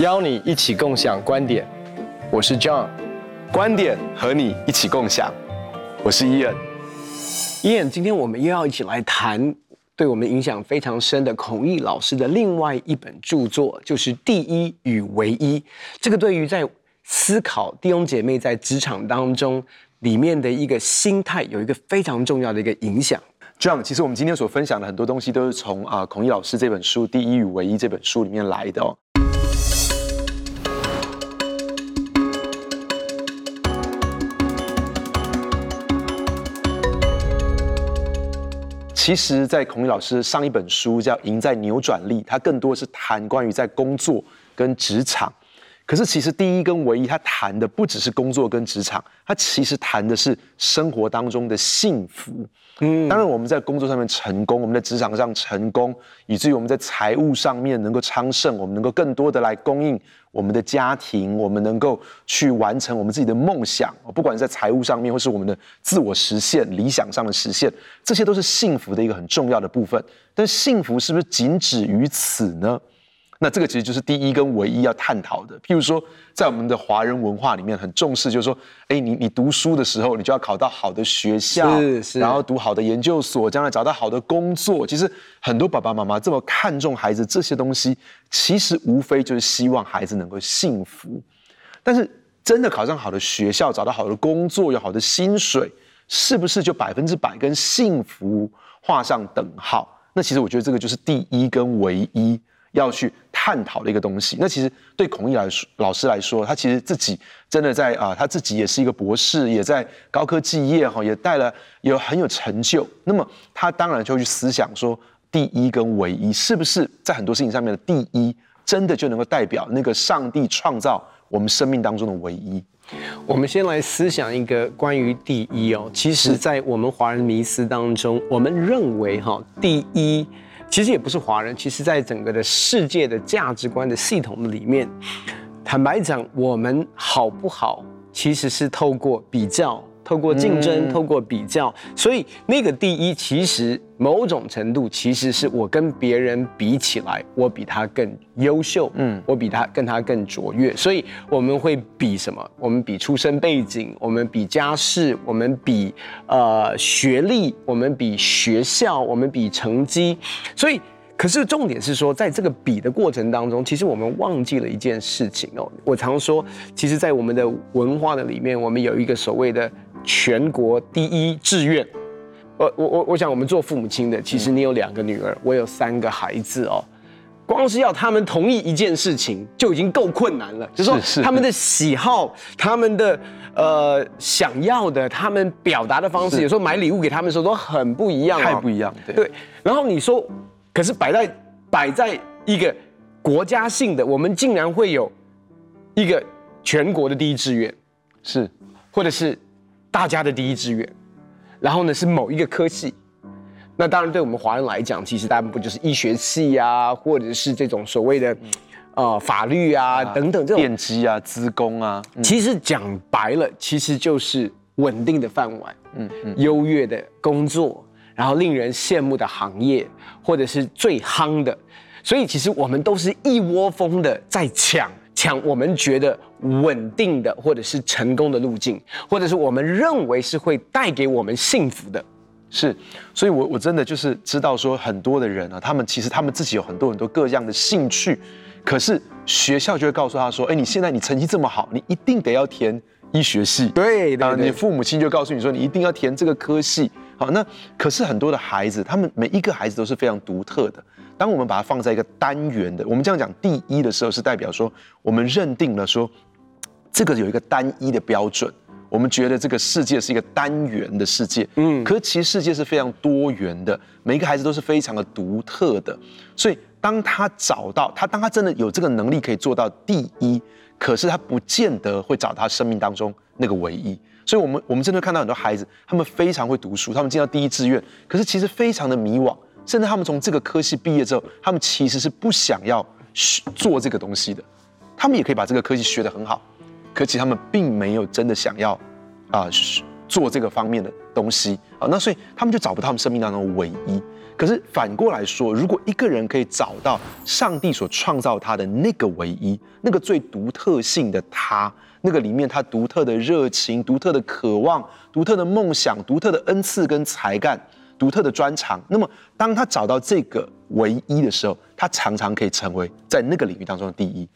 邀你一起共享观点，我是 John，观点和你一起共享，我是 Ian。Ian，今天我们又要一起来谈对我们影响非常深的孔毅老师的另外一本著作，就是《第一与唯一》。这个对于在思考弟兄姐妹在职场当中里面的一个心态，有一个非常重要的一个影响。John，其实我们今天所分享的很多东西，都是从啊孔毅老师这本书《第一与唯一》这本书里面来的哦。其实，在孔毅老师上一本书叫《赢在扭转力》，他更多是谈关于在工作跟职场。可是，其实第一跟唯一，他谈的不只是工作跟职场，他其实谈的是生活当中的幸福。嗯，当然我们在工作上面成功，我们在职场上成功，以至于我们在财务上面能够昌盛，我们能够更多的来供应我们的家庭，我们能够去完成我们自己的梦想，不管是在财务上面，或是我们的自我实现、理想上的实现，这些都是幸福的一个很重要的部分。但幸福是不是仅止于此呢？那这个其实就是第一跟唯一要探讨的。譬如说，在我们的华人文化里面，很重视，就是说，哎，你你读书的时候，你就要考到好的学校，是是，然后读好的研究所，将来找到好的工作。其实很多爸爸妈妈这么看重孩子这些东西，其实无非就是希望孩子能够幸福。但是真的考上好的学校，找到好的工作，有好的薪水，是不是就百分之百跟幸福画上等号？那其实我觉得这个就是第一跟唯一。要去探讨的一个东西。那其实对孔毅来说，老师来说，他其实自己真的在啊，他自己也是一个博士，也在高科技业哈，也带了有很有成就。那么他当然就会去思想说，第一跟唯一是不是在很多事情上面的第一，真的就能够代表那个上帝创造我们生命当中的唯一？我们先来思想一个关于第一哦。其实，在我们华人迷思当中，我们认为哈，第一。其实也不是华人，其实在整个的世界的价值观的系统里面，坦白讲，我们好不好，其实是透过比较。透过竞争，透过比较，所以那个第一，其实某种程度其实是我跟别人比起来，我比他更优秀，嗯，我比他跟他更卓越，所以我们会比什么？我们比出身背景，我们比家世，我们比呃学历，我们比学校，我们比成绩，所以。可是重点是说，在这个比的过程当中，其实我们忘记了一件事情哦。我常说，其实，在我们的文化的里面，我们有一个所谓的全国第一志愿。我我我我想，我们做父母亲的，其实你有两个女儿，我有三个孩子哦。光是要他们同意一件事情，就已经够困难了。就是说，他们的喜好，他们的呃想要的，他们表达的方式，有时候买礼物给他们的时候都很不一样，太不一样。对。对。然后你说。可是摆在摆在一个国家性的，我们竟然会有一个全国的第一志愿，是，或者是大家的第一志愿，然后呢是某一个科系，那当然对我们华人来讲，其实大部分就是医学系啊，或者是这种所谓的呃法律啊等等这种电机啊、资工啊，其实讲白了，其实就是稳定的饭碗，嗯嗯，优越的工作。然后令人羡慕的行业，或者是最夯的，所以其实我们都是一窝蜂的在抢抢我们觉得稳定的或者是成功的路径，或者是我们认为是会带给我们幸福的。是，所以我我真的就是知道说很多的人啊，他们其实他们自己有很多很多各样的兴趣，可是学校就会告诉他说，哎，你现在你成绩这么好，你一定得要填医学系。对，对，啊，你父母亲就告诉你说，你一定要填这个科系。好，那可是很多的孩子，他们每一个孩子都是非常独特的。当我们把它放在一个单元的，我们这样讲第一的时候，是代表说我们认定了说这个有一个单一的标准，我们觉得这个世界是一个单元的世界。嗯，可是其实世界是非常多元的，每一个孩子都是非常的独特的。所以当他找到他，当他真的有这个能力可以做到第一，可是他不见得会找到他生命当中那个唯一。所以，我们我们真的看到很多孩子，他们非常会读书，他们进到第一志愿，可是其实非常的迷惘，甚至他们从这个科系毕业之后，他们其实是不想要学做这个东西的。他们也可以把这个科系学得很好，可其他们并没有真的想要啊做这个方面的东西啊，那所以他们就找不到他们生命当中的唯一。可是反过来说，如果一个人可以找到上帝所创造他的那个唯一，那个最独特性的他，那个里面他独特的热情、独特的渴望、独特的梦想、独特的恩赐跟才干、独特的专长，那么当他找到这个唯一的时候，他常常可以成为在那个领域当中的第一。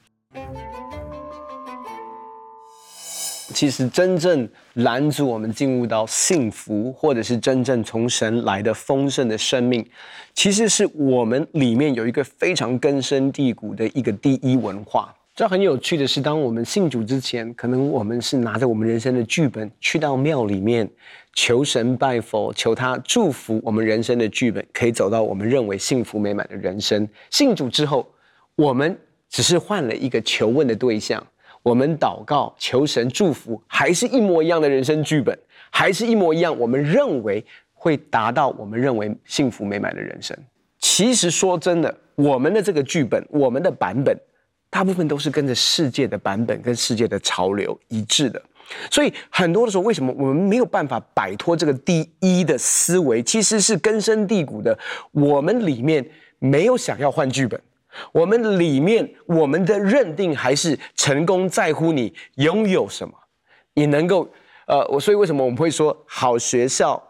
其实真正拦阻我们进入到幸福，或者是真正从神来的丰盛的生命，其实是我们里面有一个非常根深蒂固的一个第一文化。这很有趣的是，当我们信主之前，可能我们是拿着我们人生的剧本去到庙里面求神拜佛，求他祝福我们人生的剧本，可以走到我们认为幸福美满的人生。信主之后，我们只是换了一个求问的对象。我们祷告求神祝福，还是一模一样的人生剧本，还是一模一样。我们认为会达到我们认为幸福美满的人生。其实说真的，我们的这个剧本，我们的版本，大部分都是跟着世界的版本跟世界的潮流一致的。所以很多的时候，为什么我们没有办法摆脱这个第一的思维？其实是根深蒂固的，我们里面没有想要换剧本。我们里面，我们的认定还是成功在乎你拥有什么，你能够，呃，我所以为什么我们会说好学校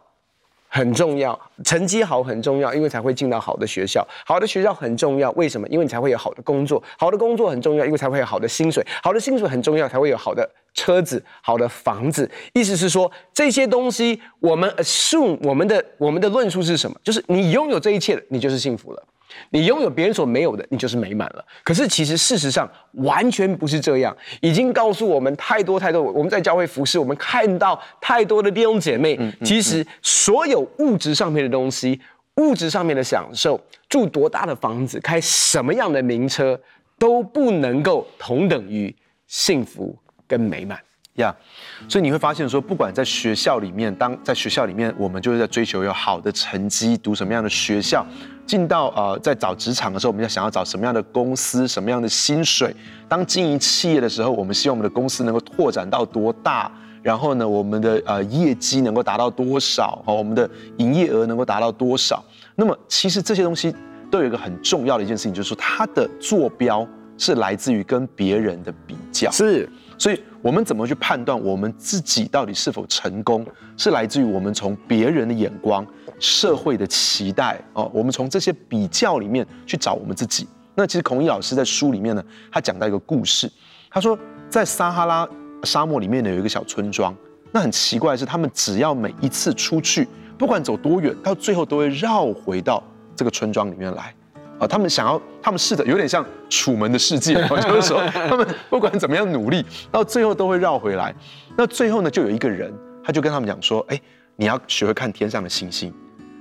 很重要，成绩好很重要，因为才会进到好的学校。好的学校很重要，为什么？因为你才会有好的工作。好的工作很重要，因为才会有好的薪水。好的薪水很重要，才会有好的车子、好的房子。意思是说，这些东西我们 assume 我们的我们的论述是什么？就是你拥有这一切，你就是幸福了。你拥有别人所没有的，你就是美满了。可是其实事实上完全不是这样，已经告诉我们太多太多。我们在教会服侍，我们看到太多的弟兄姐妹，其实所有物质上面的东西、物质上面的享受，住多大的房子，开什么样的名车，都不能够同等于幸福跟美满。呀，yeah, 所以你会发现说，不管在学校里面，当在学校里面，我们就是在追求有好的成绩，读什么样的学校，进到呃，在找职场的时候，我们要想要找什么样的公司，什么样的薪水。当经营企业的时候，我们希望我们的公司能够拓展到多大，然后呢，我们的呃业绩能够达到多少，和我们的营业额能够达到多少。那么，其实这些东西都有一个很重要的一件事情，就是说它的坐标是来自于跟别人的比较。是。所以，我们怎么去判断我们自己到底是否成功，是来自于我们从别人的眼光、社会的期待哦。我们从这些比较里面去找我们自己。那其实孔毅老师在书里面呢，他讲到一个故事。他说，在撒哈拉沙漠里面呢，有一个小村庄。那很奇怪的是，他们只要每一次出去，不管走多远，到最后都会绕回到这个村庄里面来。啊，他们想要，他们试着有点像《楚门的世界》，就是说，他们不管怎么样努力，到最后都会绕回来。那最后呢，就有一个人，他就跟他们讲说：“哎，你要学会看天上的星星，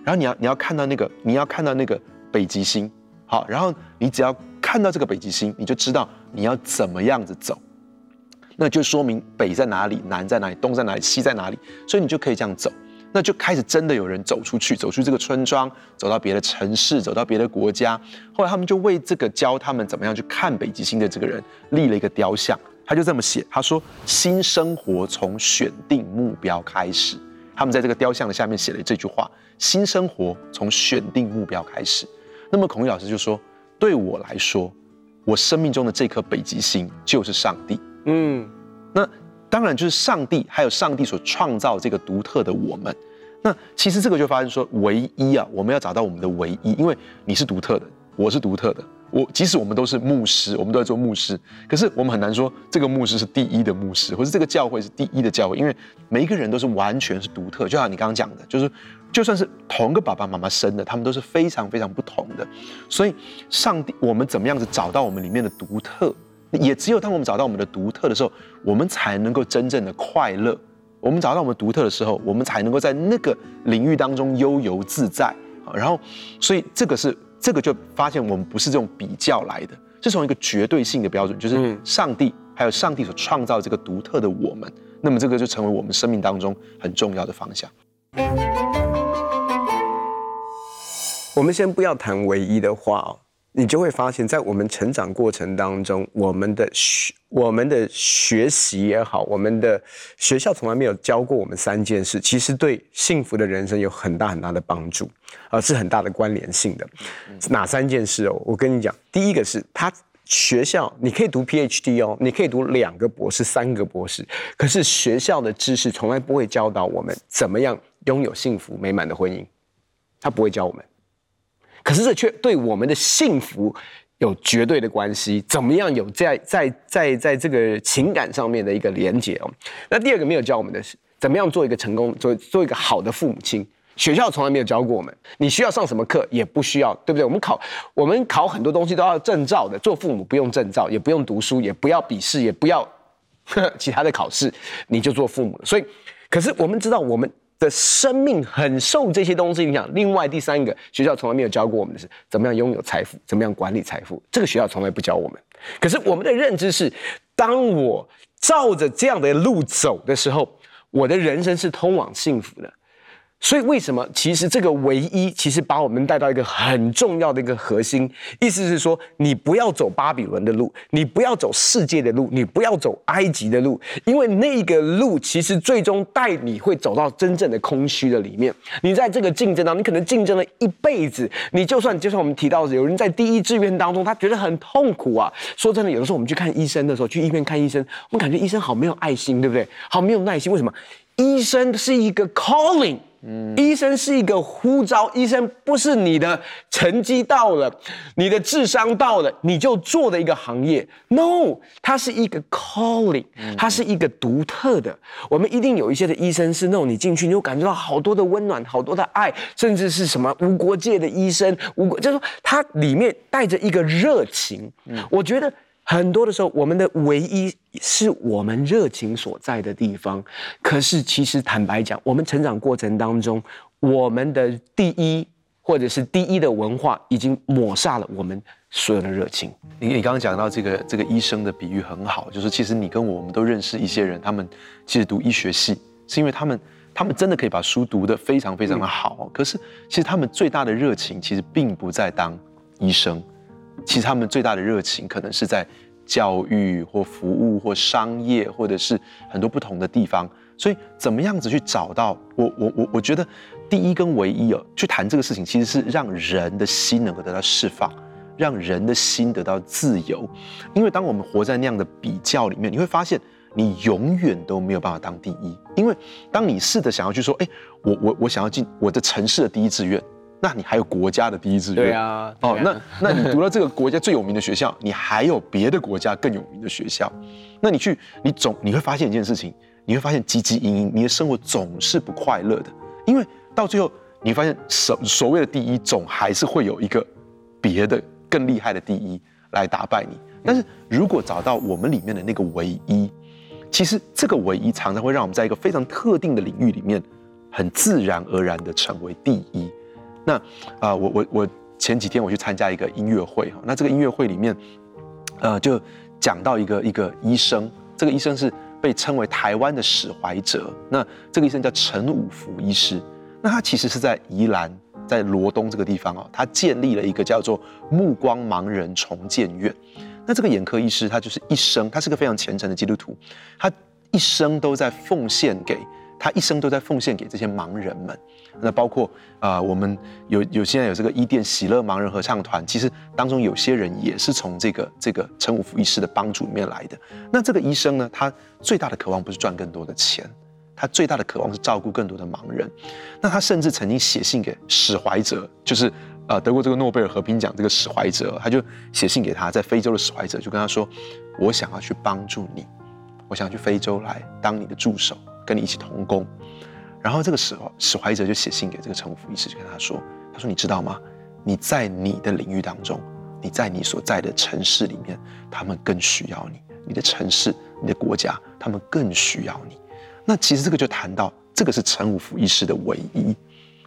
然后你要你要看到那个，你要看到那个北极星，好，然后你只要看到这个北极星，你就知道你要怎么样子走，那就说明北在哪里，南在哪里，东在哪里，西在哪里，所以你就可以这样走。”那就开始真的有人走出去，走出这个村庄，走到别的城市，走到别的国家。后来他们就为这个教他们怎么样去看北极星的这个人立了一个雕像。他就这么写，他说：“新生活从选定目标开始。”他们在这个雕像的下面写了这句话：“新生活从选定目标开始。”那么孔毅老师就说：“对我来说，我生命中的这颗北极星就是上帝。”嗯，那。当然，就是上帝，还有上帝所创造这个独特的我们。那其实这个就发现说，唯一啊，我们要找到我们的唯一，因为你是独特的，我是独特的。我即使我们都是牧师，我们都在做牧师，可是我们很难说这个牧师是第一的牧师，或是这个教会是第一的教会，因为每一个人都是完全是独特。就像你刚刚讲的，就是就算是同个爸爸妈妈生的，他们都是非常非常不同的。所以，上帝，我们怎么样子找到我们里面的独特？也只有当我们找到我们的独特的时候，我们才能够真正的快乐。我们找到我们独特的时候，我们才能够在那个领域当中悠游自在。然后，所以这个是这个就发现我们不是这种比较来的，是从一个绝对性的标准，就是上帝还有上帝所创造这个独特的我们。那么这个就成为我们生命当中很重要的方向。我们先不要谈唯一的话哦。你就会发现，在我们成长过程当中，我们的学、我们的学习也好，我们的学校从来没有教过我们三件事，其实对幸福的人生有很大很大的帮助，而是很大的关联性的。哪三件事哦？我跟你讲，第一个是他学校你可以读 PhD 哦，你可以读两个博士、三个博士，可是学校的知识从来不会教导我们怎么样拥有幸福美满的婚姻，他不会教我们。可是这却对我们的幸福有绝对的关系。怎么样有在在在在这个情感上面的一个连结哦？那第二个没有教我们的是怎么样做一个成功、做做一个好的父母亲。学校从来没有教过我们。你需要上什么课也不需要，对不对？我们考我们考很多东西都要证照的，做父母不用证照，也不用读书，也不要笔试，也不要呵 呵其他的考试，你就做父母了。所以，可是我们知道我们。的生命很受这些东西影响。另外，第三个学校从来没有教过我们的是怎么样拥有财富，怎么样管理财富。这个学校从来不教我们。可是我们的认知是，当我照着这样的路走的时候，我的人生是通往幸福的。所以，为什么其实这个唯一，其实把我们带到一个很重要的一个核心，意思是说，你不要走巴比伦的路，你不要走世界的路，你不要走埃及的路，因为那个路其实最终带你会走到真正的空虚的里面。你在这个竞争当中，你可能竞争了一辈子，你就算就算我们提到，有人在第一志愿当中，他觉得很痛苦啊。说真的，有的时候我们去看医生的时候，去医院看医生，我们感觉医生好没有爱心，对不对？好没有耐心，为什么？医生是一个 calling。嗯，医生是一个呼召，医生不是你的成绩到了，你的智商到了，你就做的一个行业。No，它是一个 calling，它是一个独特的。我们一定有一些的医生是那种你进去，你就感觉到好多的温暖，好多的爱，甚至是什么无国界的医生，无国就是说它里面带着一个热情。我觉得。很多的时候，我们的唯一是我们热情所在的地方。可是，其实坦白讲，我们成长过程当中，我们的第一或者是第一的文化，已经抹杀了我们所有的热情。你你刚刚讲到这个这个医生的比喻很好，就是其实你跟我，我们都认识一些人，他们其实读医学系，是因为他们他们真的可以把书读得非常非常的好。嗯。可是，其实他们最大的热情，其实并不在当医生。其实他们最大的热情可能是在教育或服务或商业，或者是很多不同的地方。所以，怎么样子去找到我？我我我觉得第一跟唯一哦，去谈这个事情，其实是让人的心能够得到释放，让人的心得到自由。因为当我们活在那样的比较里面，你会发现你永远都没有办法当第一。因为当你试着想要去说，哎，我我我想要进我的城市的第一志愿。那你还有国家的第一志愿？对啊，哦，那那你读了这个国家最有名的学校，你还有别的国家更有名的学校，那你去，你总你会发现一件事情，你会发现汲汲营营，你的生活总是不快乐的，因为到最后你发现所所谓的第一，总还是会有一个别的更厉害的第一来打败你。但是如果找到我们里面的那个唯一，其实这个唯一常常会让我们在一个非常特定的领域里面，很自然而然的成为第一。那啊、呃，我我我前几天我去参加一个音乐会哈，那这个音乐会里面，呃，就讲到一个一个医生，这个医生是被称为台湾的史怀哲，那这个医生叫陈五福医师，那他其实是在宜兰，在罗东这个地方哦，他建立了一个叫做目光盲人重建院，那这个眼科医师他就是一生，他是个非常虔诚的基督徒，他一生都在奉献给。他一生都在奉献给这些盲人们，那包括啊、呃，我们有有现在有这个伊甸喜乐盲人合唱团，其实当中有些人也是从这个这个陈武福医师的帮助里面来的。那这个医生呢，他最大的渴望不是赚更多的钱，他最大的渴望是照顾更多的盲人。那他甚至曾经写信给史怀哲，就是呃得过这个诺贝尔和平奖这个史怀哲，他就写信给他，在非洲的史怀哲就跟他说：“我想要去帮助你，我想要去非洲来当你的助手。”跟你一起同工，然后这个时候史怀哲就写信给这个陈五福医师，就跟他说：“他说你知道吗？你在你的领域当中，你在你所在的城市里面，他们更需要你。你的城市、你的国家，他们更需要你。那其实这个就谈到，这个是陈五福医师的唯一，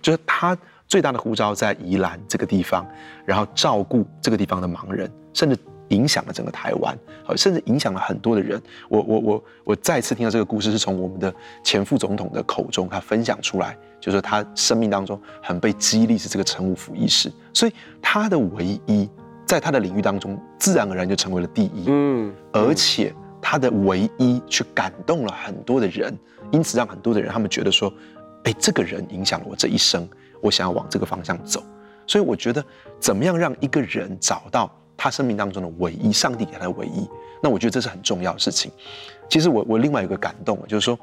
就是他最大的呼召在宜兰这个地方，然后照顾这个地方的盲人，甚至。”影响了整个台湾，甚至影响了很多的人。我我我我再次听到这个故事，是从我们的前副总统的口中，他分享出来，就是他生命当中很被激励是这个陈武福医师，所以他的唯一在他的领域当中，自然而然就成为了第一。嗯，而且他的唯一去感动了很多的人，因此让很多的人他们觉得说，哎，这个人影响了我这一生，我想要往这个方向走。所以我觉得，怎么样让一个人找到他生命当中的唯一，上帝给他的唯一，那我觉得这是很重要的事情。其实我我另外有个感动，就是说，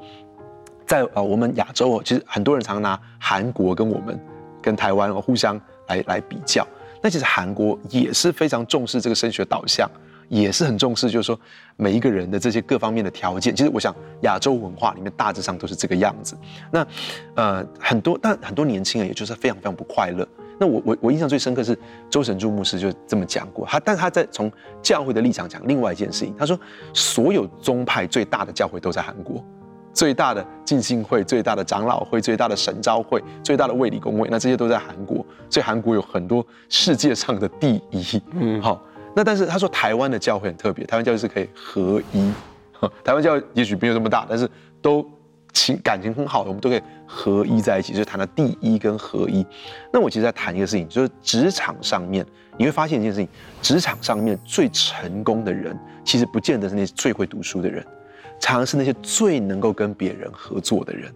在呃我们亚洲，其实很多人常拿韩国跟我们跟台湾互相来来比较。那其实韩国也是非常重视这个升学导向，也是很重视，就是说每一个人的这些各方面的条件。其实我想亚洲文化里面大致上都是这个样子。那呃很多，但很多年轻人也就是非常非常不快乐。那我我我印象最深刻是周神柱牧师就这么讲过，他但他在从教会的立场讲另外一件事情，他说所有宗派最大的教会都在韩国。最大的浸信会、最大的长老会、最大的神召会、最大的卫理公会，那这些都在韩国，所以韩国有很多世界上的第一。嗯，好，那但是他说台湾的教会很特别，台湾教会是可以合一。台湾教会也许没有这么大，但是都情感情很好的，我们都可以合一在一起，就是谈到第一跟合一。那我其实在谈一个事情，就是职场上面你会发现一件事情，职场上面最成功的人，其实不见得是那些最会读书的人。常常是那些最能够跟别人合作的人，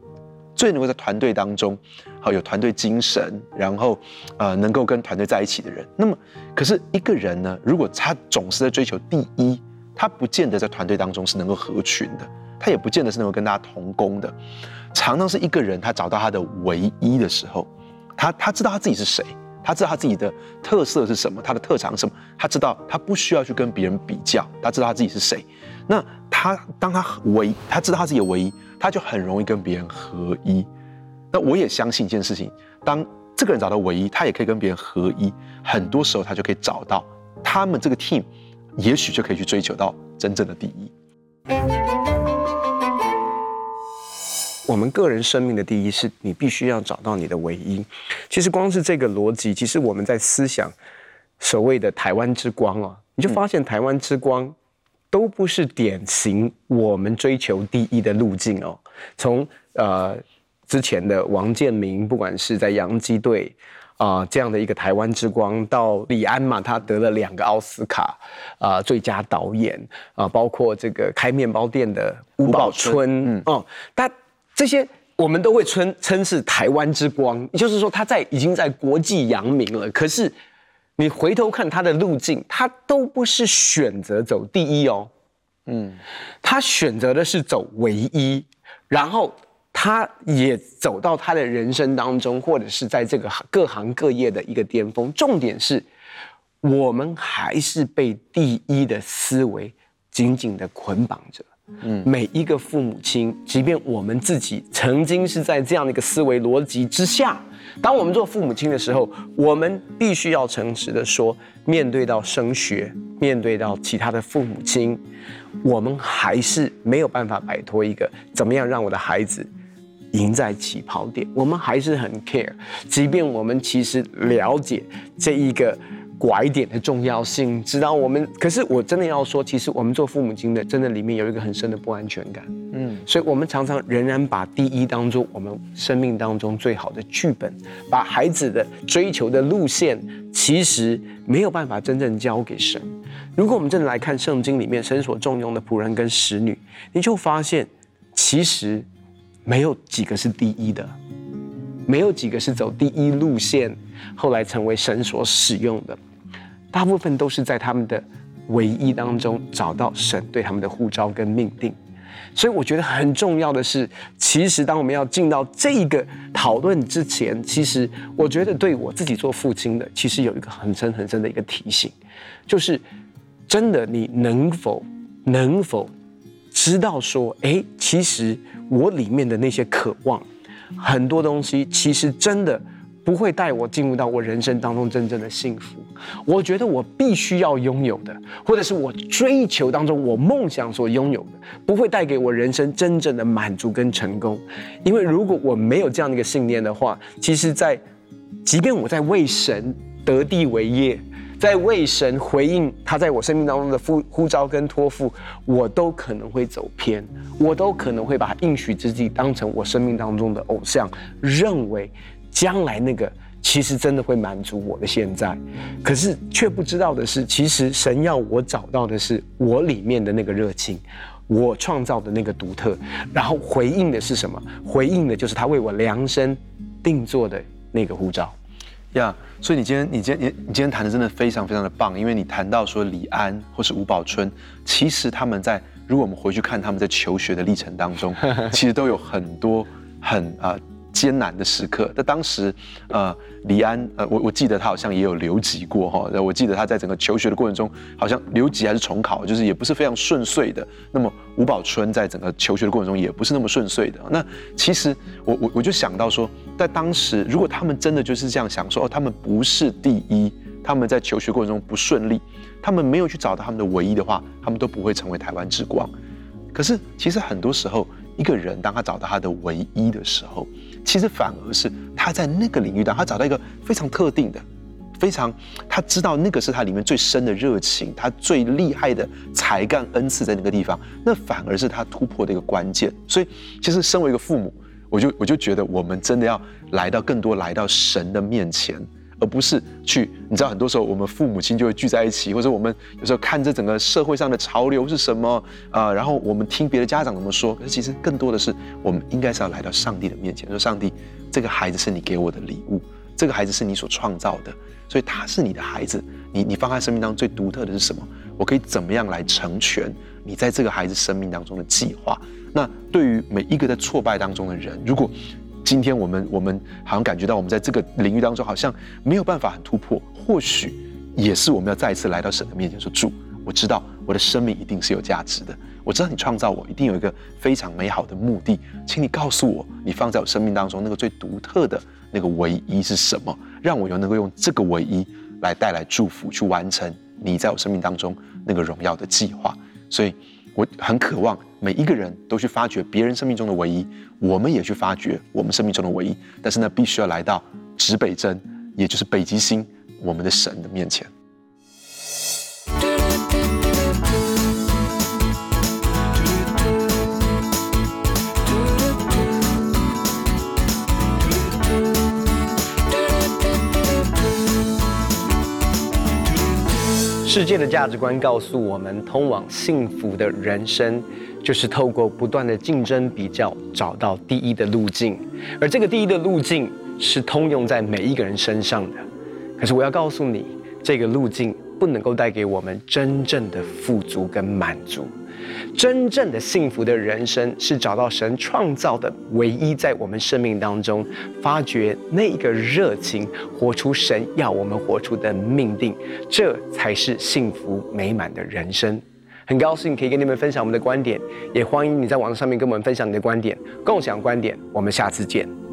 最能够在团队当中，好有团队精神，然后，呃，能够跟团队在一起的人。那么，可是一个人呢，如果他总是在追求第一，他不见得在团队当中是能够合群的，他也不见得是能够跟大家同工的。常常是一个人，他找到他的唯一的时候，他他知道他自己是谁，他知道他自己的特色是什么，他的特长是什么，他知道他不需要去跟别人比较，他知道他自己是谁。那他当他唯，他知道他自己的唯一，他就很容易跟别人合一。那我也相信一件事情，当这个人找到唯一，他也可以跟别人合一。很多时候他就可以找到他们这个 team，也许就可以去追求到真正的第一。我们个人生命的第一是你必须要找到你的唯一。其实光是这个逻辑，其实我们在思想所谓的台湾之光啊，你就发现台湾之光。都不是典型我们追求第一的路径哦。从呃之前的王建民，不管是在洋基队啊、呃、这样的一个台湾之光，到李安嘛，他得了两个奥斯卡啊、呃、最佳导演啊、呃，包括这个开面包店的吴宝春，嗯哦，但这些我们都会称称是台湾之光，也就是说他在已经在国际扬名了，可是。你回头看他的路径，他都不是选择走第一哦，嗯，他选择的是走唯一，然后他也走到他的人生当中，或者是在这个各行各业的一个巅峰。重点是，我们还是被第一的思维紧紧的捆绑着。嗯，每一个父母亲，即便我们自己曾经是在这样的一个思维逻辑之下。当我们做父母亲的时候，我们必须要诚实的说，面对到升学，面对到其他的父母亲，我们还是没有办法摆脱一个怎么样让我的孩子赢在起跑点。我们还是很 care，即便我们其实了解这一个。拐点的重要性，知道我们。可是我真的要说，其实我们做父母亲的，真的里面有一个很深的不安全感。嗯，所以我们常常仍然把第一当做我们生命当中最好的剧本，把孩子的追求的路线，其实没有办法真正交给神。如果我们真的来看圣经里面神所重用的仆人跟使女，你就发现，其实没有几个是第一的，没有几个是走第一路线，后来成为神所使用的。大部分都是在他们的唯一当中找到神对他们的呼召跟命定，所以我觉得很重要的是，其实当我们要进到这个讨论之前，其实我觉得对我自己做父亲的，其实有一个很深很深的一个提醒，就是真的你能否能否知道说，哎，其实我里面的那些渴望，很多东西其实真的。不会带我进入到我人生当中真正的幸福。我觉得我必须要拥有的，或者是我追求当中我梦想所拥有的，不会带给我人生真正的满足跟成功。因为如果我没有这样的一个信念的话，其实，在即便我在为神得地为业，在为神回应他在我生命当中的呼呼召跟托付，我都可能会走偏，我都可能会把应许之地当成我生命当中的偶像，认为。将来那个其实真的会满足我的现在。可是却不知道的是，其实神要我找到的是我里面的那个热情，我创造的那个独特。然后回应的是什么？回应的就是他为我量身定做的那个护照。呀，yeah, 所以你今天，你今天，你你今天谈的真的非常非常的棒，因为你谈到说李安或是吴宝春，其实他们在，如果我们回去看他们在求学的历程当中，其实都有很多很啊。呃艰难的时刻，在当时，呃，李安，呃，我我记得他好像也有留级过哈，我记得他在整个求学的过程中，好像留级还是重考，就是也不是非常顺遂的。那么吴宝春在整个求学的过程中也不是那么顺遂的。那其实我我我就想到说，在当时如果他们真的就是这样想说，哦，他们不是第一，他们在求学过程中不顺利，他们没有去找到他们的唯一的话，他们都不会成为台湾之光。可是其实很多时候。一个人当他找到他的唯一的时候，其实反而是他在那个领域当他找到一个非常特定的、非常他知道那个是他里面最深的热情，他最厉害的才干恩赐在那个地方，那反而是他突破的一个关键。所以，其实身为一个父母，我就我就觉得我们真的要来到更多来到神的面前。而不是去，你知道，很多时候我们父母亲就会聚在一起，或者我们有时候看这整个社会上的潮流是什么啊、然后我们听别的家长怎么说。可是其实更多的是，我们应该是要来到上帝的面前，说：上帝，这个孩子是你给我的礼物，这个孩子是你所创造的，所以他是你的孩子。你你放在生命当中最独特的是什么？我可以怎么样来成全你在这个孩子生命当中的计划？那对于每一个在挫败当中的人，如果今天我们我们好像感觉到我们在这个领域当中好像没有办法很突破，或许也是我们要再一次来到神的面前说：主，我知道我的生命一定是有价值的，我知道你创造我一定有一个非常美好的目的，请你告诉我，你放在我生命当中那个最独特的那个唯一是什么，让我又能够用这个唯一来带来祝福，去完成你在我生命当中那个荣耀的计划。所以。我很渴望每一个人都去发掘别人生命中的唯一，我们也去发掘我们生命中的唯一。但是呢，必须要来到指北针，也就是北极星，我们的神的面前。世界的价值观告诉我们，通往幸福的人生，就是透过不断的竞争比较，找到第一的路径。而这个第一的路径是通用在每一个人身上的。可是我要告诉你，这个路径不能够带给我们真正的富足跟满足。真正的幸福的人生是找到神创造的唯一，在我们生命当中发掘那一个热情，活出神要我们活出的命定，这才是幸福美满的人生。很高兴可以跟你们分享我们的观点，也欢迎你在网上面跟我们分享你的观点，共享观点。我们下次见。